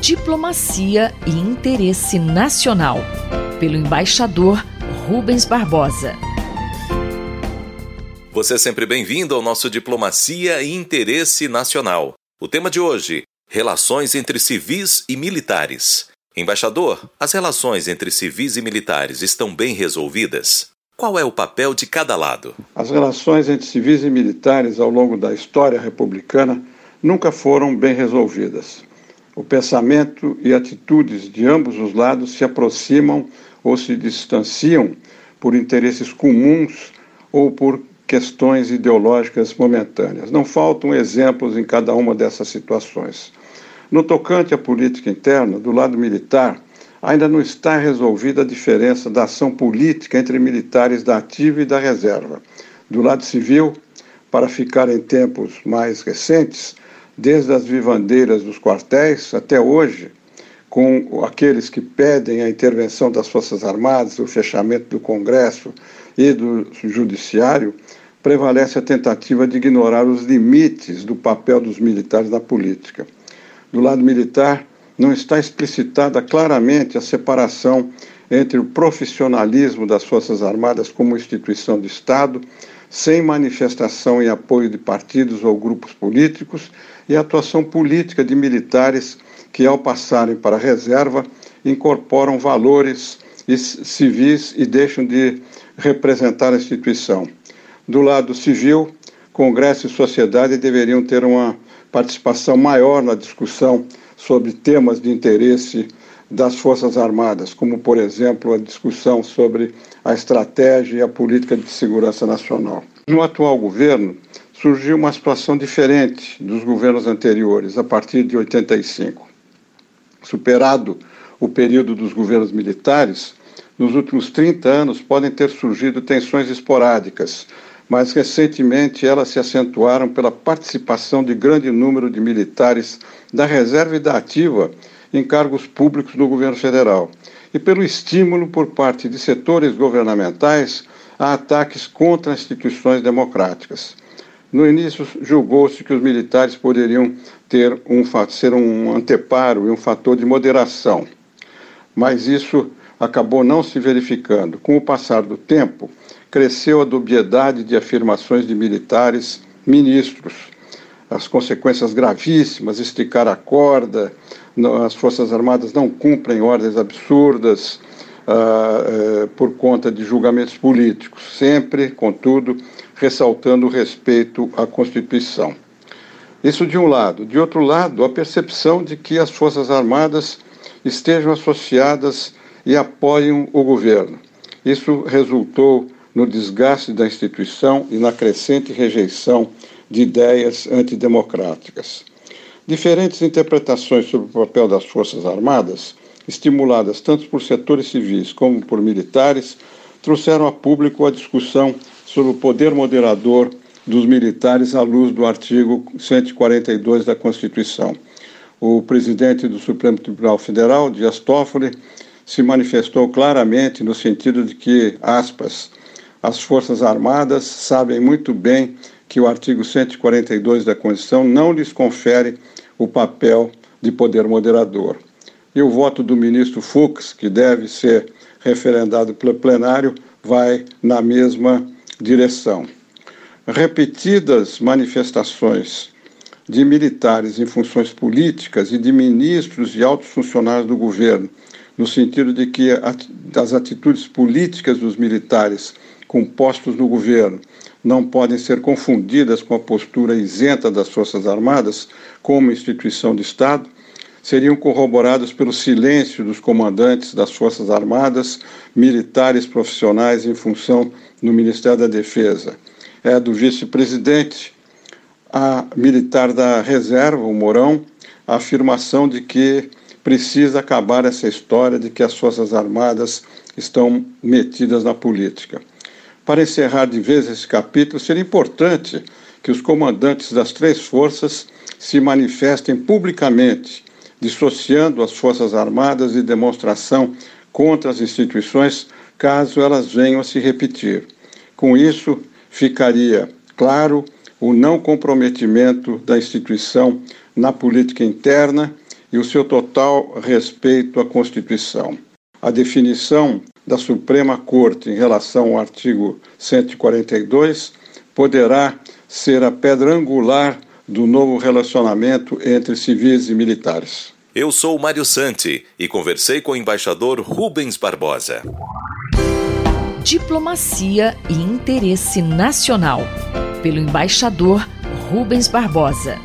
Diplomacia e Interesse Nacional, pelo embaixador Rubens Barbosa. Você é sempre bem-vindo ao nosso Diplomacia e Interesse Nacional. O tema de hoje: Relações entre civis e militares. Embaixador, as relações entre civis e militares estão bem resolvidas? Qual é o papel de cada lado? As relações entre civis e militares ao longo da história republicana nunca foram bem resolvidas. O pensamento e atitudes de ambos os lados se aproximam ou se distanciam por interesses comuns ou por questões ideológicas momentâneas. Não faltam exemplos em cada uma dessas situações. No tocante à política interna, do lado militar, ainda não está resolvida a diferença da ação política entre militares da ativa e da reserva. Do lado civil, para ficar em tempos mais recentes, desde as vivandeiras dos quartéis até hoje, com aqueles que pedem a intervenção das Forças Armadas, o fechamento do Congresso e do Judiciário, prevalece a tentativa de ignorar os limites do papel dos militares na política. Do lado militar, não está explicitada claramente a separação entre o profissionalismo das Forças Armadas como instituição de Estado, sem manifestação e apoio de partidos ou grupos políticos, e a atuação política de militares que, ao passarem para a reserva, incorporam valores civis e deixam de representar a instituição. Do lado civil, Congresso e sociedade deveriam ter uma participação maior na discussão sobre temas de interesse das Forças Armadas, como, por exemplo, a discussão sobre a estratégia e a política de segurança nacional. No atual governo, surgiu uma situação diferente dos governos anteriores, a partir de 85. Superado o período dos governos militares, nos últimos 30 anos podem ter surgido tensões esporádicas, mas recentemente elas se acentuaram pela participação de grande número de militares da reserva e da ativa em cargos públicos no governo federal e pelo estímulo por parte de setores governamentais a ataques contra instituições democráticas. No início, julgou-se que os militares poderiam ter um, ser um anteparo e um fator de moderação, mas isso acabou não se verificando. Com o passar do tempo, cresceu a dubiedade de afirmações de militares ministros. As consequências gravíssimas, esticar a corda, as Forças Armadas não cumprem ordens absurdas, uh, uh, por conta de julgamentos políticos, sempre, contudo, ressaltando o respeito à Constituição. Isso de um lado. De outro lado, a percepção de que as Forças Armadas estejam associadas e apoiem o governo. Isso resultou no desgaste da instituição e na crescente rejeição de ideias antidemocráticas. Diferentes interpretações sobre o papel das Forças Armadas, estimuladas tanto por setores civis como por militares, trouxeram a público a discussão sobre o poder moderador dos militares à luz do artigo 142 da Constituição. O presidente do Supremo Tribunal Federal, Dias Toffoli, se manifestou claramente no sentido de que, aspas, as Forças Armadas sabem muito bem que o artigo 142 da Constituição não lhes confere o papel de poder moderador. E o voto do ministro Fux, que deve ser referendado pelo plenário, vai na mesma direção. Repetidas manifestações de militares em funções políticas e de ministros e altos funcionários do governo, no sentido de que as atitudes políticas dos militares com postos no governo não podem ser confundidas com a postura isenta das Forças Armadas como instituição de Estado, seriam corroborados pelo silêncio dos comandantes das Forças Armadas, militares profissionais em função no Ministério da Defesa. É do vice-presidente a militar da reserva, o Mourão, a afirmação de que precisa acabar essa história de que as Forças Armadas estão metidas na política. Para encerrar de vez esse capítulo, seria importante que os comandantes das três forças se manifestem publicamente dissociando as Forças Armadas de demonstração contra as instituições, caso elas venham a se repetir. Com isso, ficaria claro o não comprometimento da instituição na política interna e o seu total respeito à Constituição. A definição da Suprema Corte em relação ao artigo 142 poderá ser a pedra angular do novo relacionamento entre civis e militares. Eu sou Mário Santi e conversei com o embaixador Rubens Barbosa. Diplomacia e interesse nacional, pelo embaixador Rubens Barbosa.